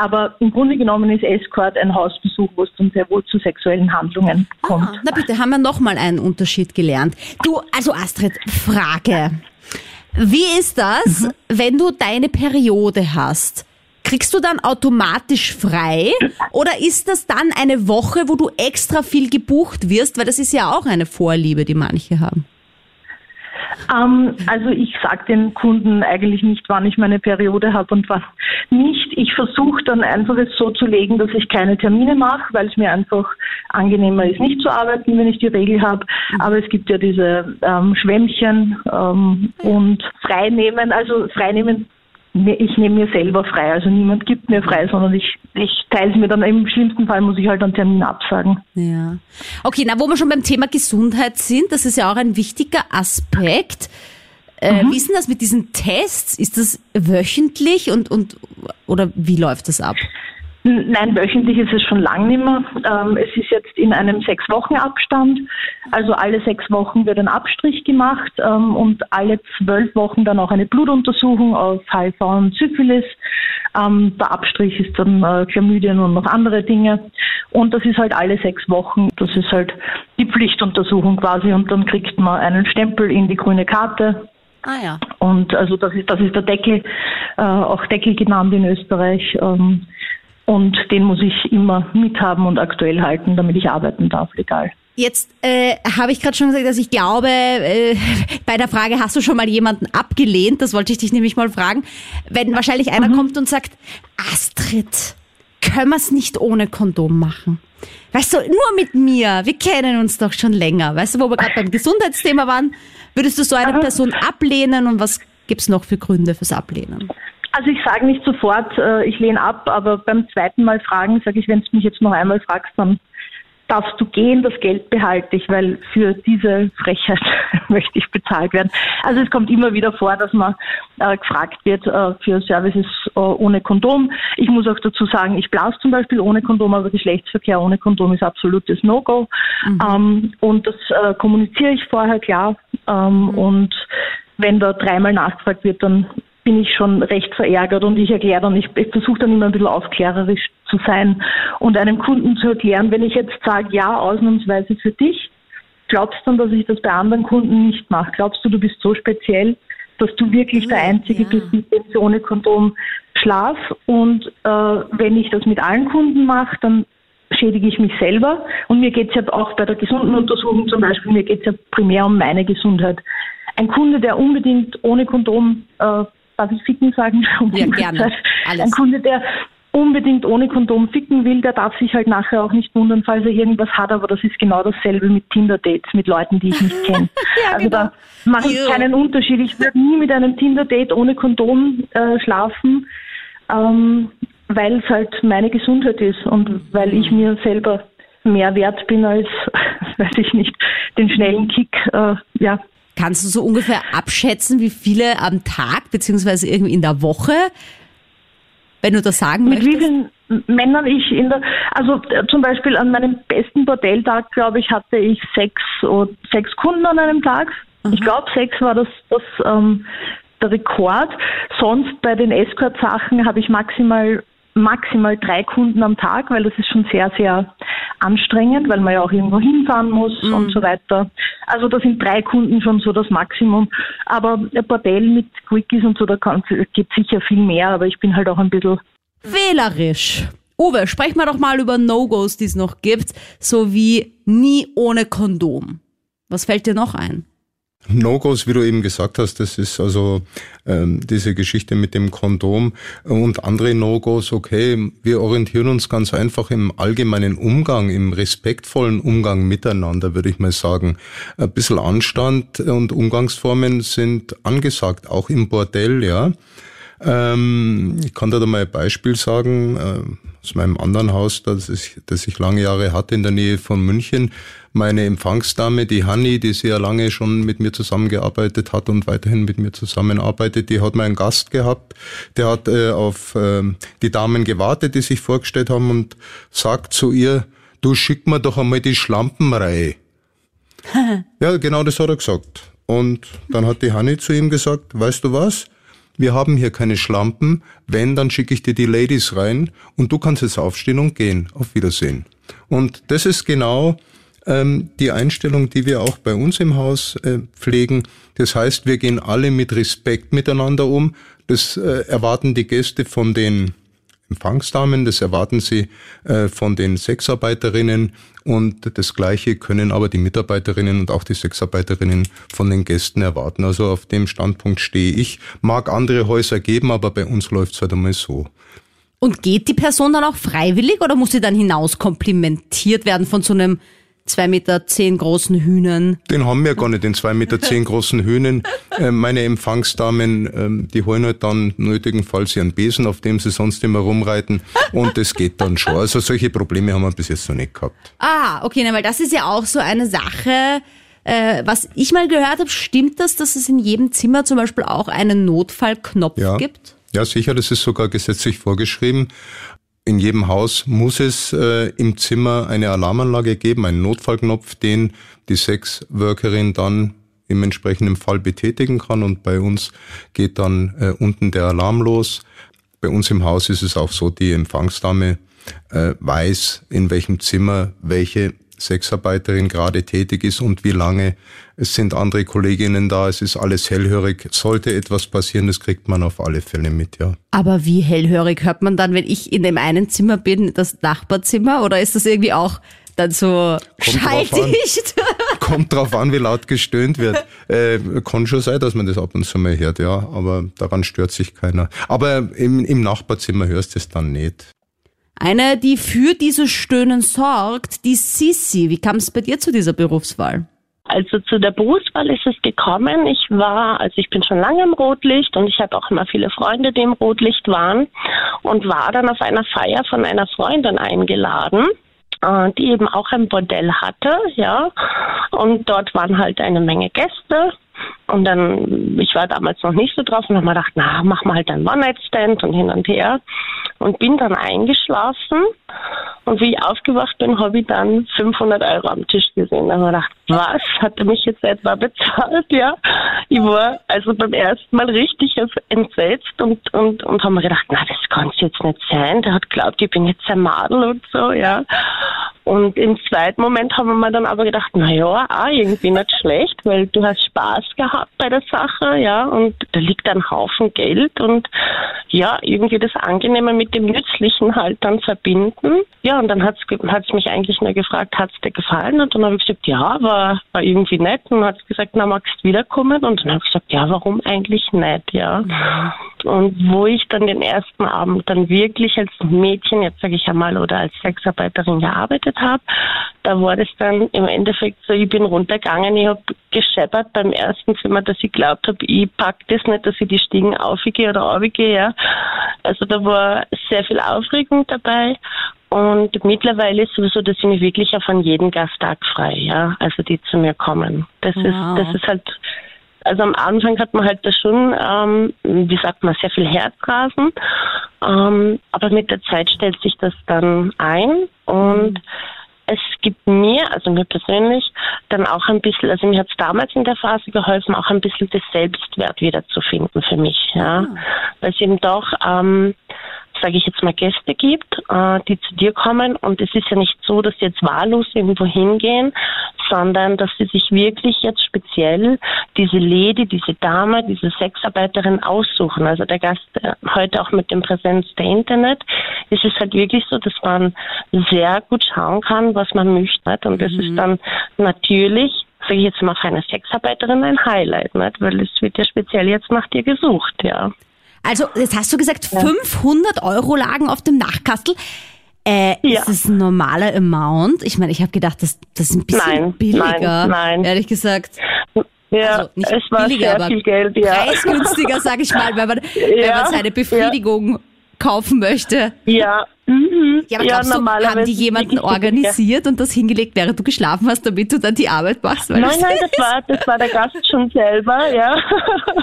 Aber im Grunde genommen ist Escort ein Hausbesuch, wo es dann sehr wohl zu sexuellen Handlungen kommt. Ah, na bitte, haben wir nochmal einen Unterschied gelernt. Du, also Astrid, Frage. Wie ist das, mhm. wenn du deine Periode hast? Kriegst du dann automatisch frei oder ist das dann eine Woche, wo du extra viel gebucht wirst? Weil das ist ja auch eine Vorliebe, die manche haben. Ähm, also ich sage den Kunden eigentlich nicht, wann ich meine Periode habe und wann nicht. Ich versuche dann einfach es so zu legen, dass ich keine Termine mache, weil es mir einfach angenehmer ist, nicht zu arbeiten, wenn ich die Regel habe. Aber es gibt ja diese ähm, Schwämmchen ähm, und Freinehmen. Also Freinehmen ich nehme mir selber frei. Also niemand gibt mir frei, sondern ich, ich teile es mir dann. Im schlimmsten Fall muss ich halt einen Termin absagen. Ja. Okay, na, wo wir schon beim Thema Gesundheit sind, das ist ja auch ein wichtiger Aspekt. Äh, mhm. Wie ist denn das mit diesen Tests? Ist das wöchentlich und, und oder wie läuft das ab? Nein, wöchentlich ist es schon lange nicht mehr. Ähm, es ist jetzt in einem sechs Wochen Abstand. Also alle sechs Wochen wird ein Abstrich gemacht ähm, und alle zwölf Wochen dann auch eine Blutuntersuchung auf HIV und Syphilis. Ähm, der Abstrich ist dann äh, Chlamydien und noch andere Dinge. Und das ist halt alle sechs Wochen. Das ist halt die Pflichtuntersuchung quasi und dann kriegt man einen Stempel in die grüne Karte. Ah ja. Und also das ist das ist der Deckel, äh, auch Deckel genannt in Österreich. Ähm, und den muss ich immer mithaben und aktuell halten, damit ich arbeiten darf, legal. Jetzt äh, habe ich gerade schon gesagt, dass ich glaube, äh, bei der Frage, hast du schon mal jemanden abgelehnt? Das wollte ich dich nämlich mal fragen. Wenn wahrscheinlich einer mhm. kommt und sagt, Astrid, können wir es nicht ohne Kondom machen? Weißt du, nur mit mir, wir kennen uns doch schon länger. Weißt du, wo wir gerade beim Gesundheitsthema waren, würdest du so eine Person ablehnen und was gibt es noch für Gründe fürs Ablehnen? Also ich sage nicht sofort, äh, ich lehne ab, aber beim zweiten Mal fragen sage ich, wenn du mich jetzt noch einmal fragst, dann darfst du gehen, das Geld behalte ich, weil für diese Frechheit möchte ich bezahlt werden. Also es kommt immer wieder vor, dass man äh, gefragt wird äh, für Services äh, ohne Kondom. Ich muss auch dazu sagen, ich blase zum Beispiel ohne Kondom, aber Geschlechtsverkehr ohne Kondom ist absolutes No-Go. Mhm. Ähm, und das äh, kommuniziere ich vorher klar. Ähm, mhm. Und wenn da dreimal nachgefragt wird, dann bin ich schon recht verärgert und ich erkläre dann, ich, ich versuche dann immer ein bisschen aufklärerisch zu sein und einem Kunden zu erklären, wenn ich jetzt sage, ja, ausnahmsweise für dich, glaubst du dann, dass ich das bei anderen Kunden nicht mache? Glaubst du, du bist so speziell, dass du wirklich der Einzige ja. bist, mit dem ich ohne Kondom schlaf? Und äh, wenn ich das mit allen Kunden mache, dann schädige ich mich selber. Und mir geht es ja auch bei der gesunden Untersuchung zum Beispiel, mir geht es ja primär um meine Gesundheit. Ein Kunde, der unbedingt ohne Kondom äh, darf ich ficken sagen? Ja, gerne. Alles. Ein Kunde, der unbedingt ohne Kondom ficken will, der darf sich halt nachher auch nicht wundern, falls er irgendwas hat, aber das ist genau dasselbe mit Tinder-Dates, mit Leuten, die ich nicht kenne. ja, also genau. da mache ich keinen Unterschied. Ich würde nie mit einem Tinder-Date ohne Kondom äh, schlafen, ähm, weil es halt meine Gesundheit ist und weil ich mir selber mehr wert bin als, weiß ich nicht, den schnellen Kick, äh, ja, Kannst du so ungefähr abschätzen, wie viele am Tag beziehungsweise irgendwie in der Woche, wenn du das sagen Mit möchtest? Mit wie vielen Männern ich in der, also äh, zum Beispiel an meinem besten Bordelltag, glaube ich, hatte ich sechs, sechs Kunden an einem Tag. Mhm. Ich glaube, sechs war das, das ähm, der Rekord. Sonst bei den Escort-Sachen habe ich maximal maximal drei Kunden am Tag, weil das ist schon sehr, sehr anstrengend, weil man ja auch irgendwo hinfahren muss mhm. und so weiter. Also da sind drei Kunden schon so das Maximum. Aber ein Bordell mit Quickies und so, da gibt sicher viel mehr, aber ich bin halt auch ein bisschen wählerisch. Uwe, sprechen wir doch mal über No-Gos, die es noch gibt, so wie nie ohne Kondom. Was fällt dir noch ein? No-Gos, wie du eben gesagt hast, das ist also ähm, diese Geschichte mit dem Kondom und andere No-Gos, okay, wir orientieren uns ganz einfach im allgemeinen Umgang, im respektvollen Umgang miteinander, würde ich mal sagen. Ein bisschen Anstand und Umgangsformen sind angesagt, auch im Bordell, ja. Ähm, ich kann da mal ein Beispiel sagen äh, aus meinem anderen Haus, das ich, das ich lange Jahre hatte in der Nähe von München. Meine Empfangsdame, die Hanni, die sehr lange schon mit mir zusammengearbeitet hat und weiterhin mit mir zusammenarbeitet, die hat mal einen Gast gehabt, der hat äh, auf äh, die Damen gewartet, die sich vorgestellt haben und sagt zu ihr, du schick mir doch einmal die Schlampenreihe. ja, genau das hat er gesagt. Und dann hat die Hanni zu ihm gesagt, weißt du was? wir haben hier keine Schlampen, wenn, dann schicke ich dir die Ladies rein und du kannst jetzt aufstehen und gehen. Auf Wiedersehen. Und das ist genau die Einstellung, die wir auch bei uns im Haus äh, pflegen. Das heißt, wir gehen alle mit Respekt miteinander um. Das äh, erwarten die Gäste von den Empfangsdamen, das erwarten sie äh, von den Sexarbeiterinnen und das Gleiche können aber die Mitarbeiterinnen und auch die Sexarbeiterinnen von den Gästen erwarten. Also auf dem Standpunkt stehe ich. Mag andere Häuser geben, aber bei uns läuft es halt einmal so. Und geht die Person dann auch freiwillig oder muss sie dann hinaus komplimentiert werden von so einem zwei Meter zehn großen Hühnern. Den haben wir gar nicht, den zwei Meter zehn großen Hühnern. Äh, meine Empfangsdamen, äh, die holen halt dann nötigenfalls ihren Besen, auf dem sie sonst immer rumreiten. Und das geht dann schon. Also solche Probleme haben wir bis jetzt noch nicht gehabt. Ah, okay, na, weil das ist ja auch so eine Sache. Äh, was ich mal gehört habe, stimmt das, dass es in jedem Zimmer zum Beispiel auch einen Notfallknopf ja. gibt? Ja, sicher, das ist sogar gesetzlich vorgeschrieben. In jedem Haus muss es äh, im Zimmer eine Alarmanlage geben, einen Notfallknopf, den die Sexworkerin dann im entsprechenden Fall betätigen kann. Und bei uns geht dann äh, unten der Alarm los. Bei uns im Haus ist es auch so, die Empfangsdame äh, weiß, in welchem Zimmer welche Sexarbeiterin gerade tätig ist und wie lange. Es sind andere Kolleginnen da, es ist alles hellhörig. Sollte etwas passieren, das kriegt man auf alle Fälle mit, ja. Aber wie hellhörig hört man dann, wenn ich in dem einen Zimmer bin, das Nachbarzimmer, oder ist das irgendwie auch dann so Kommt schalldicht? Drauf Kommt drauf an, wie laut gestöhnt wird. Äh, kann schon sein, dass man das ab und zu mal hört, ja, aber daran stört sich keiner. Aber im, im Nachbarzimmer hörst du es dann nicht. Eine, die für dieses Stöhnen sorgt, die Sissi. Wie kam es bei dir zu dieser Berufswahl? Also zu der Berufswahl ist es gekommen. Ich war, also ich bin schon lange im Rotlicht und ich habe auch immer viele Freunde, die im Rotlicht waren und war dann auf einer Feier von einer Freundin eingeladen äh, die eben auch ein Bordell hatte, ja. Und dort waren halt eine Menge Gäste. Und dann, ich war damals noch nicht so drauf und habe mir gedacht, na, mach mal halt einen One-Night-Stand und hin und her und bin dann eingeschlafen. Und wie ich aufgewacht bin, habe ich dann 500 Euro am Tisch gesehen. Da habe ich gedacht, was? Hat er mich jetzt etwa bezahlt? Ja. Ich war also beim ersten Mal richtig entsetzt und, und, und habe mir gedacht, na, das kann es jetzt nicht sein. Der hat glaubt, ich bin jetzt ein Madel und so, ja. Und im zweiten Moment haben wir dann aber gedacht, na ja, auch irgendwie nicht schlecht, weil du hast Spaß gehabt bei der Sache, ja, und da liegt ein Haufen Geld und ja, irgendwie das Angenehme mit dem Nützlichen halt dann verbinden. Ja, und dann hat es mich eigentlich nur gefragt, hat es dir gefallen? Und dann habe ich gesagt, ja, war, war irgendwie nett. Und hat es gesagt, na, magst du wiederkommen? Und dann habe ich gesagt, ja, warum eigentlich nicht, ja. Und wo ich dann den ersten Abend dann wirklich als Mädchen, jetzt sage ich einmal, oder als Sexarbeiterin gearbeitet habe, da war das dann im Endeffekt so, ich bin runtergegangen, ich habe gescheppert beim ersten Zimmer, dass ich glaubt habe, ich pack das nicht, dass ich die Stiegen aufgehe oder aufgehe, ja. Also da war sehr viel Aufregung dabei und mittlerweile ist sowieso, dass ich mich wirklich auf an jeden Gasttag frei, ja, also die zu mir kommen. Das wow. ist, das ist halt, also am Anfang hat man halt da schon, ähm, wie sagt man, sehr viel Herzrasen, ähm, aber mit der Zeit stellt sich das dann ein und mhm es gibt mir, also mir persönlich, dann auch ein bisschen, also mir hat es damals in der Phase geholfen, auch ein bisschen das Selbstwert wiederzufinden für mich, ja, mhm. weil es eben doch ähm, sage ich jetzt mal, Gäste gibt, äh, die zu dir kommen. Und es ist ja nicht so, dass sie jetzt wahllos irgendwo hingehen, sondern dass sie sich wirklich jetzt speziell diese Lady, diese Dame, diese Sexarbeiterin aussuchen. Also der Gast äh, heute auch mit dem Präsenz der Internet ist es halt wirklich so, dass man sehr gut schauen kann, was man möchte. Und das mhm. ist dann natürlich sage ich jetzt mal, für eine Sexarbeiterin ein Highlight, nicht? weil es wird ja speziell jetzt nach dir gesucht, ja. Also, jetzt hast du gesagt, ja. 500 Euro lagen auf dem Nachkastel. Äh, ja. Ist das ein normaler Amount? Ich meine, ich habe gedacht, das, das ist ein bisschen nein, billiger. Nein, nein. Ehrlich gesagt. Ja, also nicht es war billiger, sehr viel Geld, ja. preisgünstiger, sag ich mal, wenn man, ja, wenn man seine Befriedigung ja. kaufen möchte. Ja, Mhm. Ja, aber ja, glaubst du, haben die jemanden organisiert und das hingelegt, während du geschlafen hast, damit du dann die Arbeit machst? nein, nein, das war, das war der Gast schon selber, ja.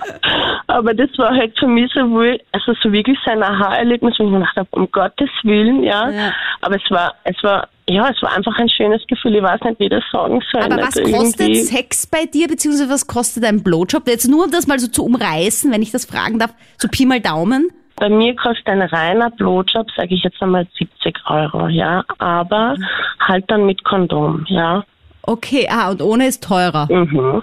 aber das war halt für mich so wohl, also so wirklich sein Aha-Erlebnis, wo ich mir gedacht habe, um Gottes Willen, ja. ja. Aber es war, es war, ja, es war einfach ein schönes Gefühl. Ich weiß nicht, wie das sagen soll. Aber was also kostet Sex bei dir, beziehungsweise was kostet ein Blowjob? Jetzt nur, um das mal so zu umreißen, wenn ich das fragen darf, so Pi mal Daumen. Bei mir kostet ein reiner Blowjob, sage ich jetzt einmal 70 Euro, ja, aber mhm. halt dann mit Kondom, ja. Okay, ah, und ohne ist teurer. Mhm.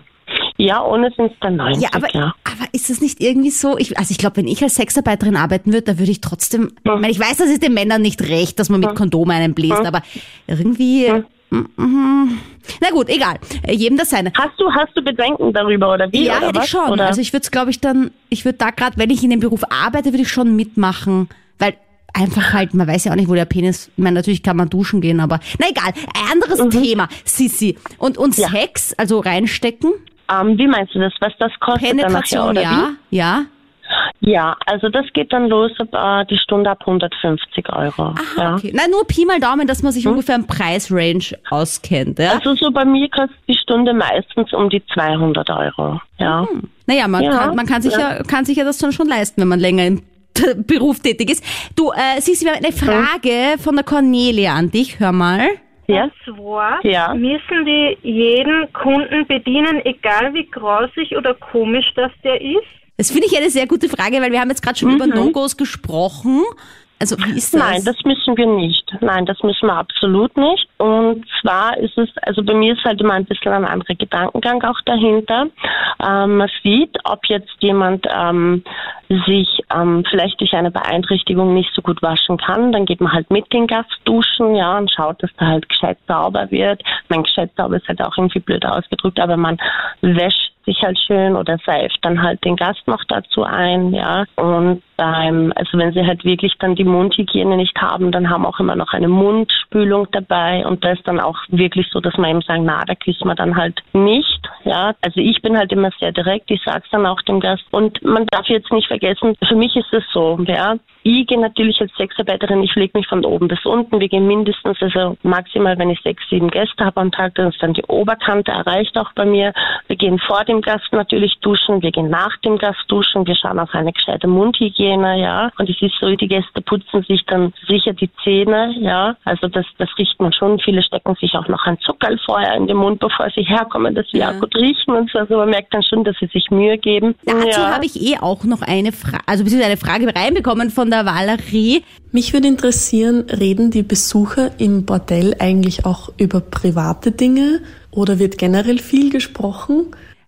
Ja, ohne sind es dann 90, ja aber, ja. aber ist das nicht irgendwie so, ich, also ich glaube, wenn ich als Sexarbeiterin arbeiten würde, da würde ich trotzdem, mhm. ich, meine, ich weiß, das ist den Männern nicht recht, dass man mit mhm. Kondom einen bläst, mhm. aber irgendwie mhm. Na gut, egal. Äh, jedem das seine. Hast du, hast du Bedenken darüber oder wie? Ja, oder hätte was? ich schon. Oder? Also ich würde es, glaube ich, dann, ich würde da gerade, wenn ich in dem Beruf arbeite, würde ich schon mitmachen, weil einfach halt, man weiß ja auch nicht, wo der Penis, ich meine, natürlich kann man duschen gehen, aber na egal. Ein anderes mhm. Thema, Sissi. Und, und ja. Sex, also reinstecken? Ähm, wie meinst du das? Was das kostet Penetration, oder ja, wie? ja. Ja, also das geht dann los ab äh, die Stunde ab 150 Euro. Aha, ja. okay. Nein, nur Pi mal Daumen, dass man sich hm? ungefähr im Preisrange auskennt. Ja? Also so bei mir kostet die Stunde meistens um die 200 Euro. Ja. Hm. Naja, man, ja, kann, man kann, sich ja. ja. kann sich ja das dann schon leisten, wenn man länger im Beruf tätig ist. Du, äh, Sisi, wir haben eine Frage hm? von der Cornelia an dich. Hör mal. Ja. Und zwar ja. müssen die jeden Kunden bedienen, egal wie grausig oder komisch das der ist? Das finde ich eine sehr gute Frage, weil wir haben jetzt gerade schon mhm. über No-Gos gesprochen. Also wie ist das? Nein, das müssen wir nicht. Nein, das müssen wir absolut nicht. Und zwar ist es, also bei mir ist halt immer ein bisschen ein anderer Gedankengang auch dahinter. Ähm, man sieht, ob jetzt jemand ähm, sich ähm, vielleicht durch eine Beeinträchtigung nicht so gut waschen kann, dann geht man halt mit den Gast duschen, ja, und schaut, dass da halt gescheit sauber wird. Mein gescheit sauber ist halt auch irgendwie blöd ausgedrückt, aber man wäscht sich halt schön oder seift dann halt den Gast noch dazu ein, ja. Und beim, also wenn sie halt wirklich dann die Mundhygiene nicht haben, dann haben auch immer noch eine Mundspülung dabei und da ist dann auch wirklich so, dass man eben sagen, na, da küssen wir dann halt nicht, ja. Also ich bin halt immer sehr direkt, ich sag's dann auch dem Gast und man darf jetzt nicht vergessen, für mich ist es so, ja. Ich gehe natürlich als Sexarbeiterin, ich lege mich von oben bis unten. Wir gehen mindestens, also maximal, wenn ich sechs, sieben Gäste habe am Tag, dann ist dann die Oberkante erreicht auch bei mir. Wir gehen vor dem Gast natürlich duschen, wir gehen nach dem Gast duschen, wir schauen auf eine gescheite Mundhygiene, ja. Und es ist so, die Gäste putzen sich dann sicher die Zähne, ja. Also das, das riecht man schon. Viele stecken sich auch noch ein Zuckerl vorher in den Mund, bevor sie herkommen, dass sie ja. auch gut riechen und so. Also man merkt dann schon, dass sie sich Mühe geben. Dazu ja. habe ich eh auch noch eine Frage, also beziehungsweise eine Frage reinbekommen von der Valerie. Mich würde interessieren, reden die Besucher im Bordell eigentlich auch über private Dinge oder wird generell viel gesprochen?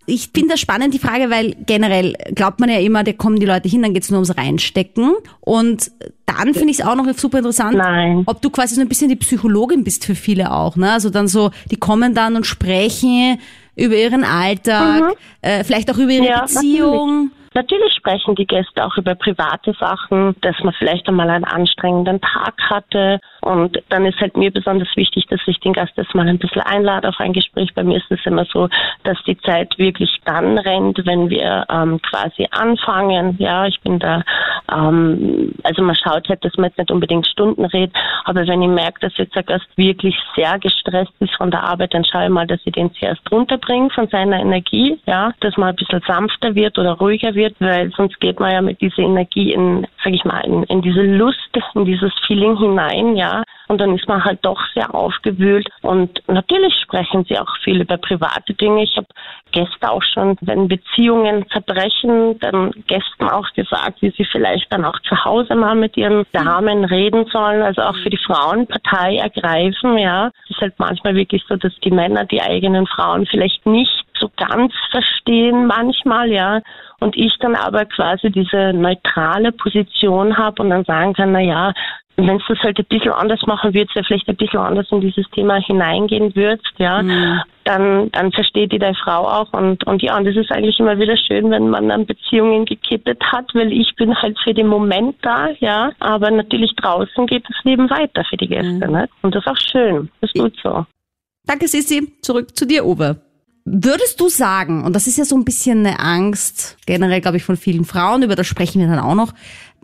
Ich finde das spannend, die Frage, weil generell glaubt man ja immer, da kommen die Leute hin, dann geht's nur ums Reinstecken. Und dann finde ich es auch noch super interessant, Nein. ob du quasi so ein bisschen die Psychologin bist für viele auch. Ne? Also dann so, die kommen dann und sprechen über ihren Alltag, mhm. äh, vielleicht auch über ihre ja, Beziehung. Natürlich. Natürlich sprechen die Gäste auch über private Sachen, dass man vielleicht einmal einen anstrengenden Tag hatte. Und dann ist halt mir besonders wichtig, dass ich den Gast erstmal ein bisschen einlade auf ein Gespräch. Bei mir ist es immer so, dass die Zeit wirklich dann rennt, wenn wir ähm, quasi anfangen. Ja, ich bin da, ähm, also man schaut halt, dass man jetzt nicht unbedingt Stunden redet, aber wenn ich merke, dass jetzt der Gast wirklich sehr gestresst ist von der Arbeit, dann schaue ich mal, dass ich den zuerst runterbringe von seiner Energie, ja, dass man ein bisschen sanfter wird oder ruhiger wird wird, weil sonst geht man ja mit dieser Energie in, sag ich mal, in, in diese Lust, in dieses Feeling hinein, ja. Und dann ist man halt doch sehr aufgewühlt. Und natürlich sprechen sie auch viel über private Dinge. Ich habe Gäste auch schon, wenn Beziehungen zerbrechen, dann Gästen auch gesagt, wie sie vielleicht dann auch zu Hause mal mit ihren Damen reden sollen, also auch für die Frauen Partei ergreifen, ja. Es ist halt manchmal wirklich so, dass die Männer die eigenen Frauen vielleicht nicht so ganz verstehen manchmal, ja. Und ich dann aber quasi diese neutrale Position habe und dann sagen kann, na ja, wenn du es halt ein bisschen anders machen würdest, ja vielleicht ein bisschen anders in dieses Thema hineingehen würdest, ja, mhm. dann, dann versteht die deine Frau auch und, und ja, und das ist eigentlich immer wieder schön, wenn man dann Beziehungen gekittet hat, weil ich bin halt für den Moment da, ja, aber natürlich draußen geht das Leben weiter für die Gäste, mhm. ne? Und das ist auch schön. Das ist gut so. Danke, Sissi. Zurück zu dir, Uwe. Würdest du sagen, und das ist ja so ein bisschen eine Angst, generell glaube ich von vielen Frauen, über das sprechen wir dann auch noch,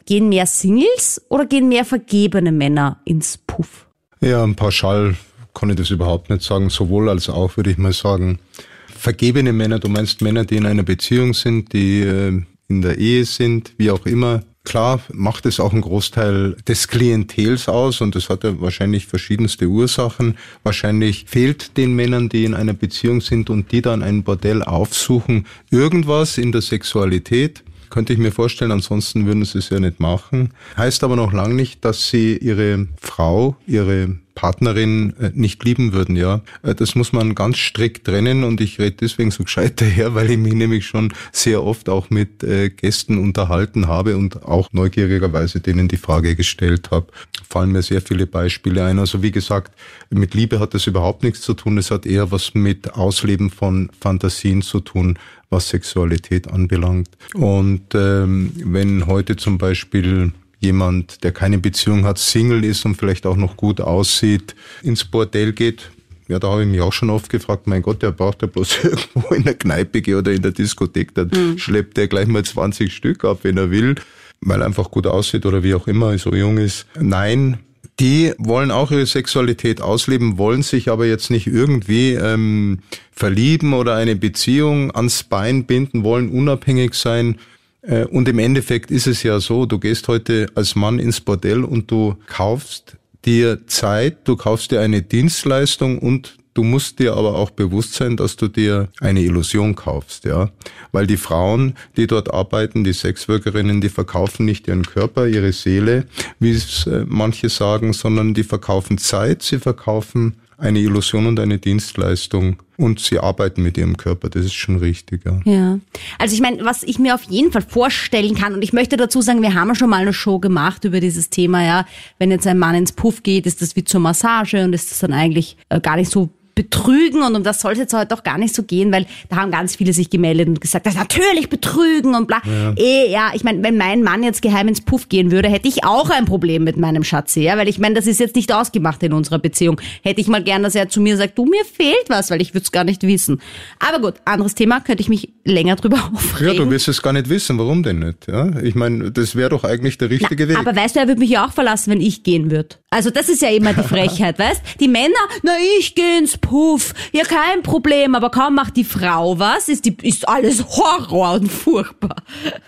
Gehen mehr Singles oder gehen mehr vergebene Männer ins Puff? Ja, pauschal kann ich das überhaupt nicht sagen. Sowohl als auch würde ich mal sagen. Vergebene Männer, du meinst Männer, die in einer Beziehung sind, die äh, in der Ehe sind, wie auch immer. Klar macht es auch einen Großteil des Klientels aus und das hat ja wahrscheinlich verschiedenste Ursachen. Wahrscheinlich fehlt den Männern, die in einer Beziehung sind und die dann ein Bordell aufsuchen, irgendwas in der Sexualität könnte ich mir vorstellen, ansonsten würden sie es ja nicht machen. Heißt aber noch lange nicht, dass sie ihre Frau, ihre Partnerin äh, nicht lieben würden, ja. Äh, das muss man ganz strikt trennen und ich rede deswegen so gescheit daher, weil ich mich nämlich schon sehr oft auch mit äh, Gästen unterhalten habe und auch neugierigerweise denen die Frage gestellt habe. Fallen mir sehr viele Beispiele ein. Also wie gesagt, mit Liebe hat das überhaupt nichts zu tun. Es hat eher was mit Ausleben von Fantasien zu tun, was Sexualität anbelangt. Und ähm, wenn heute zum Beispiel jemand, der keine Beziehung hat, Single ist und vielleicht auch noch gut aussieht, ins Bordell geht, ja, da habe ich mich auch schon oft gefragt, mein Gott, der braucht ja bloß irgendwo in der Kneipe oder in der Diskothek, dann mhm. schleppt er gleich mal 20 Stück ab, wenn er will, weil er einfach gut aussieht oder wie auch immer, so jung ist. Nein, die wollen auch ihre Sexualität ausleben, wollen sich aber jetzt nicht irgendwie ähm, verlieben oder eine Beziehung ans Bein binden, wollen unabhängig sein. Äh, und im Endeffekt ist es ja so, du gehst heute als Mann ins Bordell und du kaufst dir Zeit, du kaufst dir eine Dienstleistung und Du musst dir aber auch bewusst sein, dass du dir eine Illusion kaufst, ja. Weil die Frauen, die dort arbeiten, die Sexworkerinnen, die verkaufen nicht ihren Körper, ihre Seele, wie es äh, manche sagen, sondern die verkaufen Zeit, sie verkaufen eine Illusion und eine Dienstleistung und sie arbeiten mit ihrem Körper. Das ist schon richtig. Ja. ja. Also ich meine, was ich mir auf jeden Fall vorstellen kann, und ich möchte dazu sagen, wir haben ja schon mal eine Show gemacht über dieses Thema, ja. Wenn jetzt ein Mann ins Puff geht, ist das wie zur Massage und ist das dann eigentlich äh, gar nicht so betrügen und um das soll es jetzt heute doch gar nicht so gehen, weil da haben ganz viele sich gemeldet und gesagt, das ist natürlich betrügen und bla. Ja, eh, ja ich meine, wenn mein Mann jetzt geheim ins Puff gehen würde, hätte ich auch ein Problem mit meinem Schatz, ja, weil ich meine, das ist jetzt nicht ausgemacht in unserer Beziehung. Hätte ich mal gern, dass er zu mir sagt, du, mir fehlt was, weil ich würde es gar nicht wissen. Aber gut, anderes Thema, könnte ich mich länger drüber aufregen. Ja, du wirst es gar nicht wissen, warum denn nicht, ja? Ich meine, das wäre doch eigentlich der richtige Na, Weg. Aber weißt du, er würde mich ja auch verlassen, wenn ich gehen würde. Also das ist ja immer die Frechheit, weißt? Die Männer, na ich gehe ins Puff, ja kein Problem, aber kaum macht die Frau was, ist, die, ist alles Horror und furchtbar.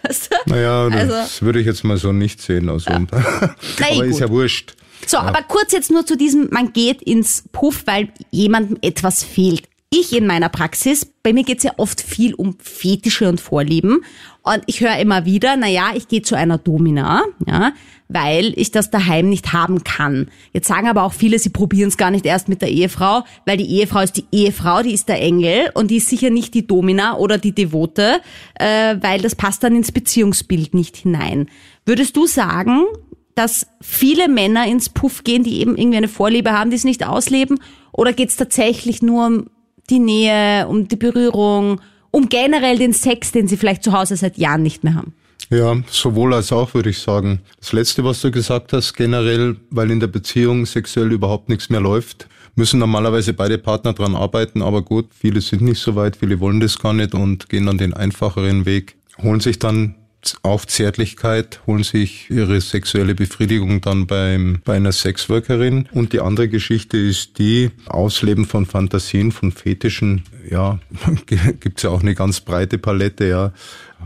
Weißt du? Naja, also, das würde ich jetzt mal so nicht sehen. Also, ja. aber gut. ist ja wurscht. So, ja. aber kurz jetzt nur zu diesem, man geht ins Puff, weil jemandem etwas fehlt ich in meiner Praxis, bei mir geht es ja oft viel um Fetische und Vorlieben. Und ich höre immer wieder, na ja, ich gehe zu einer Domina, ja, weil ich das daheim nicht haben kann. Jetzt sagen aber auch viele, sie probieren es gar nicht erst mit der Ehefrau, weil die Ehefrau ist die Ehefrau, die ist der Engel und die ist sicher nicht die Domina oder die Devote, äh, weil das passt dann ins Beziehungsbild nicht hinein. Würdest du sagen, dass viele Männer ins Puff gehen, die eben irgendwie eine Vorliebe haben, die es nicht ausleben? Oder geht es tatsächlich nur um die Nähe, um die Berührung, um generell den Sex, den sie vielleicht zu Hause seit Jahren nicht mehr haben. Ja, sowohl als auch würde ich sagen. Das Letzte, was du gesagt hast, generell, weil in der Beziehung sexuell überhaupt nichts mehr läuft, müssen normalerweise beide Partner dran arbeiten. Aber gut, viele sind nicht so weit, viele wollen das gar nicht und gehen dann den einfacheren Weg, holen sich dann auch Zärtlichkeit, holen sich ihre sexuelle Befriedigung dann beim, bei einer Sexworkerin. Und die andere Geschichte ist die Ausleben von Fantasien, von Fetischen. Ja, gibt's ja auch eine ganz breite Palette, ja.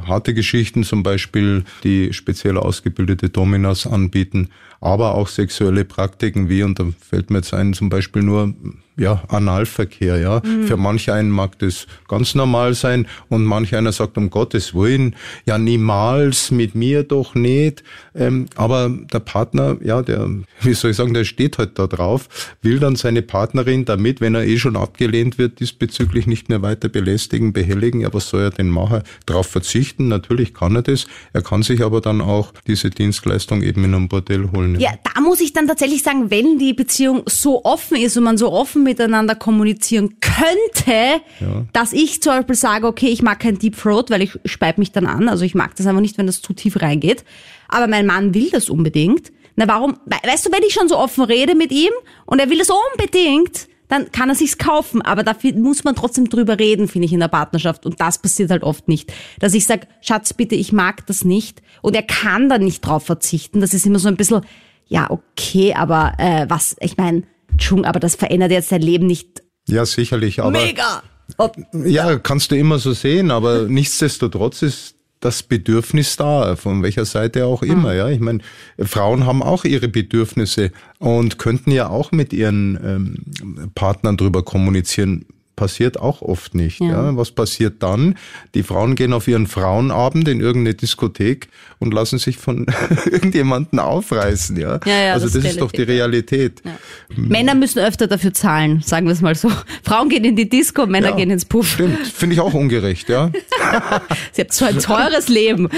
Harte Geschichten, zum Beispiel die speziell ausgebildete Dominas anbieten, aber auch sexuelle Praktiken wie, und da fällt mir jetzt ein, zum Beispiel nur ja, Analverkehr, ja. Mhm. Für manch einen mag das ganz normal sein und manch einer sagt, um Gottes Willen, ja niemals, mit mir doch nicht. Ähm, aber der Partner, ja, der, wie soll ich sagen, der steht halt da drauf, will dann seine Partnerin damit, wenn er eh schon abgelehnt wird, diesbezüglich nicht mehr weiter belästigen, behelligen. Ja, was soll er denn machen? Darauf verzichten, natürlich kann er das. Er kann sich aber dann auch diese Dienstleistung eben in einem Bordell holen. Ja, da muss ich dann tatsächlich sagen, wenn die Beziehung so offen ist und man so offen miteinander kommunizieren könnte, ja. dass ich zum Beispiel sage, okay, ich mag kein Deep Throat, weil ich speib mich dann an. Also ich mag das einfach nicht, wenn das zu tief reingeht. Aber mein Mann will das unbedingt. Na warum, weißt du, wenn ich schon so offen rede mit ihm und er will das unbedingt, dann kann er sich's kaufen. Aber dafür muss man trotzdem drüber reden, finde ich, in der Partnerschaft. Und das passiert halt oft nicht. Dass ich sage, Schatz, bitte, ich mag das nicht. Und er kann da nicht drauf verzichten. Das ist immer so ein bisschen, ja, okay, aber äh, was, ich meine, Entschuldigung, aber das verändert jetzt dein Leben nicht. Ja, sicherlich, aber. Mega! Ob, ja, kannst du immer so sehen, aber nichtsdestotrotz ist das Bedürfnis da, von welcher Seite auch immer. Ja, ich meine, Frauen haben auch ihre Bedürfnisse und könnten ja auch mit ihren ähm, Partnern drüber kommunizieren passiert auch oft nicht. Ja. ja. Was passiert dann? Die Frauen gehen auf ihren Frauenabend in irgendeine Diskothek und lassen sich von irgendjemanden aufreißen. Ja, ja, ja also das, das ist, doch die Realität. Ja. Männer müssen öfter dafür zahlen, sagen wir es mal so. Frauen gehen in die Disco, Männer gehen ins Puff. Stimmt, finde ich auch ungerecht, ja. Sie haben so ein teures Leben.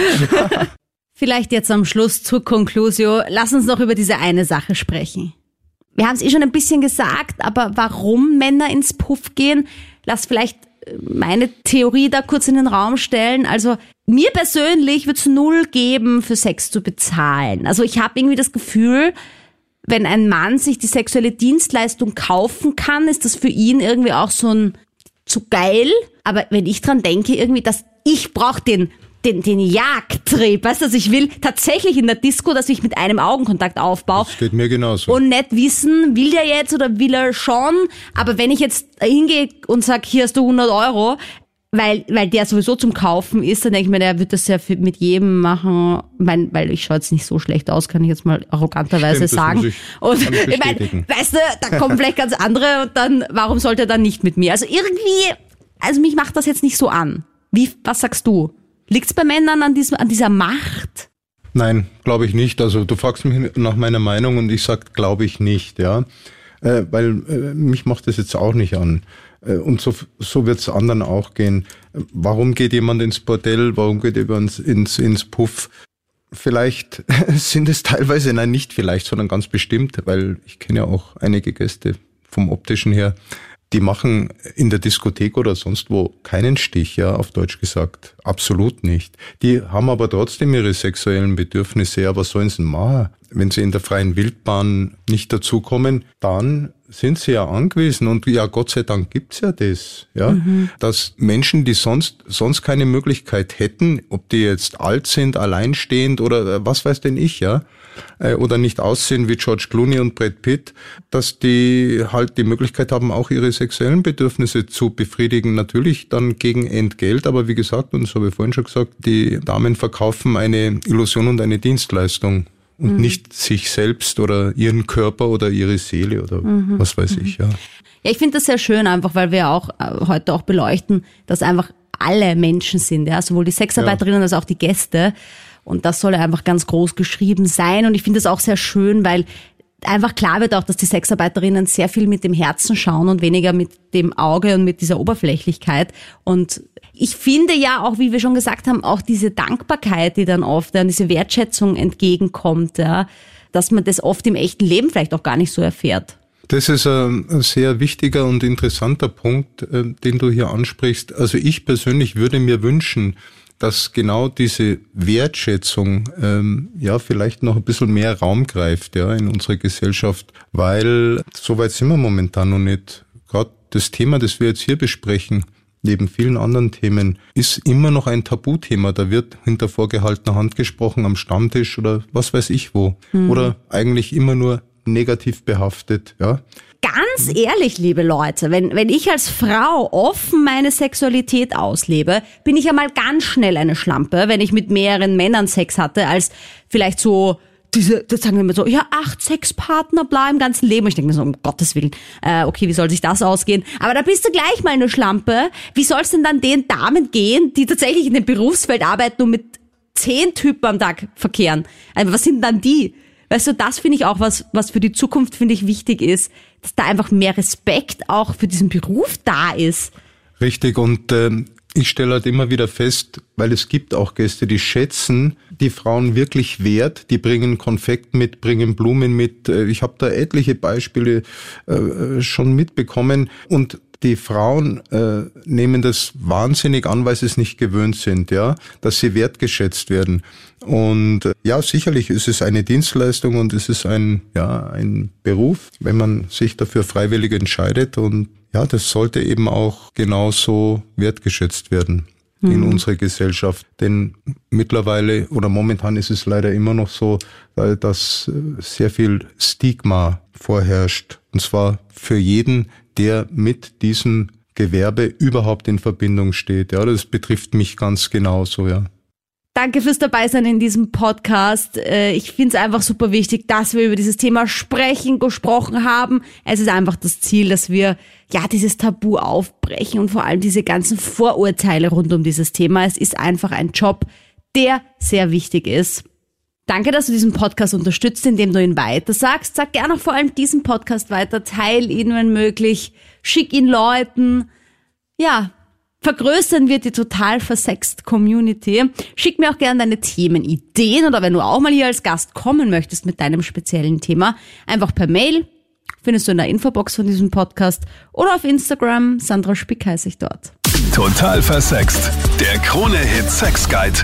Vielleicht jetzt am Schluss zur Conclusio. Lass uns noch über diese eine Sache sprechen. Wir haben es eh schon ein bisschen gesagt, aber warum Männer ins Puff gehen? Lass vielleicht äh, meine Theorie da kurz in den Raum stellen. Also mir persönlich wird es null geben, für Sex zu bezahlen. Also ich habe irgendwie das Gefühl, wenn ein Mann sich die sexuelle Dienstleistung kaufen kann, ist das für ihn irgendwie auch so ein zu geil. Aber wenn ich dran denke, irgendwie, dass ich brauche den den, den Jagdtrieb. Weißt du, also ich will tatsächlich in der Disco, dass ich mit einem Augenkontakt aufbaue. Das geht mir genauso. Und nicht wissen, will der jetzt oder will er schon. Aber wenn ich jetzt hingehe und sag, hier hast du 100 Euro, weil, weil der sowieso zum Kaufen ist, dann denke ich mir, der wird das ja mit jedem machen, mein, weil ich schaue jetzt nicht so schlecht aus, kann ich jetzt mal arroganterweise Stimmt, sagen. Ich, und ich meine, weißt du, da kommen vielleicht ganz andere und dann, warum sollte er dann nicht mit mir? Also irgendwie, also mich macht das jetzt nicht so an. Wie, was sagst du? Liegt es bei Männern an, diesem, an dieser Macht? Nein, glaube ich nicht. Also du fragst mich nach meiner Meinung und ich sag, glaube ich nicht, ja. Äh, weil äh, mich macht das jetzt auch nicht an. Äh, und so, so wird es anderen auch gehen. Warum geht jemand ins Bordell? Warum geht jemand ins, ins Puff? Vielleicht sind es teilweise, nein, nicht vielleicht, sondern ganz bestimmt, weil ich kenne ja auch einige Gäste vom optischen her, die machen in der Diskothek oder sonst wo keinen Stich, ja, auf Deutsch gesagt. Absolut nicht. Die haben aber trotzdem ihre sexuellen Bedürfnisse. Was sollen sie machen? Wenn sie in der freien Wildbahn nicht dazukommen, dann sind sie ja angewiesen und ja, Gott sei Dank gibt's ja das, ja, mhm. dass Menschen, die sonst, sonst keine Möglichkeit hätten, ob die jetzt alt sind, alleinstehend oder äh, was weiß denn ich, ja, oder nicht aussehen wie George Clooney und Brad Pitt, dass die halt die Möglichkeit haben, auch ihre sexuellen Bedürfnisse zu befriedigen. Natürlich dann gegen Entgelt, aber wie gesagt, und das habe ich vorhin schon gesagt, die Damen verkaufen eine Illusion und eine Dienstleistung und mhm. nicht sich selbst oder ihren Körper oder ihre Seele oder mhm. was weiß ich, ja. Ja, ich finde das sehr schön einfach, weil wir auch äh, heute auch beleuchten, dass einfach alle Menschen sind, ja, sowohl die Sexarbeiterinnen ja. als auch die Gäste. Und das soll einfach ganz groß geschrieben sein. Und ich finde das auch sehr schön, weil einfach klar wird auch, dass die Sexarbeiterinnen sehr viel mit dem Herzen schauen und weniger mit dem Auge und mit dieser Oberflächlichkeit. Und ich finde ja auch, wie wir schon gesagt haben, auch diese Dankbarkeit, die dann oft, ja, diese Wertschätzung entgegenkommt, ja, dass man das oft im echten Leben vielleicht auch gar nicht so erfährt. Das ist ein sehr wichtiger und interessanter Punkt, äh, den du hier ansprichst. Also ich persönlich würde mir wünschen, dass genau diese Wertschätzung ähm, ja vielleicht noch ein bisschen mehr Raum greift ja in unserer Gesellschaft, weil so weit sind wir momentan noch nicht. Gerade das Thema, das wir jetzt hier besprechen, neben vielen anderen Themen, ist immer noch ein Tabuthema. Da wird hinter vorgehaltener Hand gesprochen am Stammtisch oder was weiß ich wo. Mhm. Oder eigentlich immer nur negativ behaftet. Ja, ganz ehrlich, liebe Leute, wenn, wenn ich als Frau offen meine Sexualität auslebe, bin ich ja mal ganz schnell eine Schlampe, wenn ich mit mehreren Männern Sex hatte, als vielleicht so diese, das sagen wir immer so, ja, acht Sexpartner bla im ganzen Leben. Ich denke mir so, um Gottes Willen, äh, okay, wie soll sich das ausgehen? Aber da bist du gleich mal eine Schlampe. Wie soll es denn dann den Damen gehen, die tatsächlich in dem Berufsfeld arbeiten und mit zehn Typen am Tag verkehren? Also was sind dann die? Weißt du, das finde ich auch was, was für die Zukunft, finde ich, wichtig ist, dass da einfach mehr Respekt auch für diesen Beruf da ist. Richtig, und äh, ich stelle halt immer wieder fest, weil es gibt auch Gäste, die schätzen die Frauen wirklich wert. Die bringen Konfekt mit, bringen Blumen mit. Äh, ich habe da etliche Beispiele äh, schon mitbekommen und die Frauen äh, nehmen das wahnsinnig an, weil sie es nicht gewöhnt sind, ja, dass sie wertgeschätzt werden. Und äh, ja, sicherlich ist es eine Dienstleistung und es ist ein ja ein Beruf, wenn man sich dafür freiwillig entscheidet und ja, das sollte eben auch genauso wertgeschätzt werden mhm. in unserer Gesellschaft. Denn mittlerweile oder momentan ist es leider immer noch so, dass äh, sehr viel Stigma vorherrscht. Und zwar für jeden, der mit diesem Gewerbe überhaupt in Verbindung steht. Ja, das betrifft mich ganz genauso, ja. Danke fürs Dabeisein in diesem Podcast. Äh, ich finde es einfach super wichtig, dass wir über dieses Thema sprechen, gesprochen haben. Es ist einfach das Ziel, dass wir ja dieses Tabu aufbrechen und vor allem diese ganzen Vorurteile rund um dieses Thema. Es ist einfach ein Job, der sehr wichtig ist. Danke, dass du diesen Podcast unterstützt, indem du ihn weiter sagst. Sag gerne auch vor allem diesen Podcast weiter, teil ihn, wenn möglich, schick ihn Leuten. Ja, vergrößern wir die total versext Community. Schick mir auch gerne deine Themenideen oder wenn du auch mal hier als Gast kommen möchtest mit deinem speziellen Thema, einfach per Mail. Findest du in der Infobox von diesem Podcast oder auf Instagram. Sandra Spick heiße ich dort. Total versext. Der Krone-Hit Sex Guide.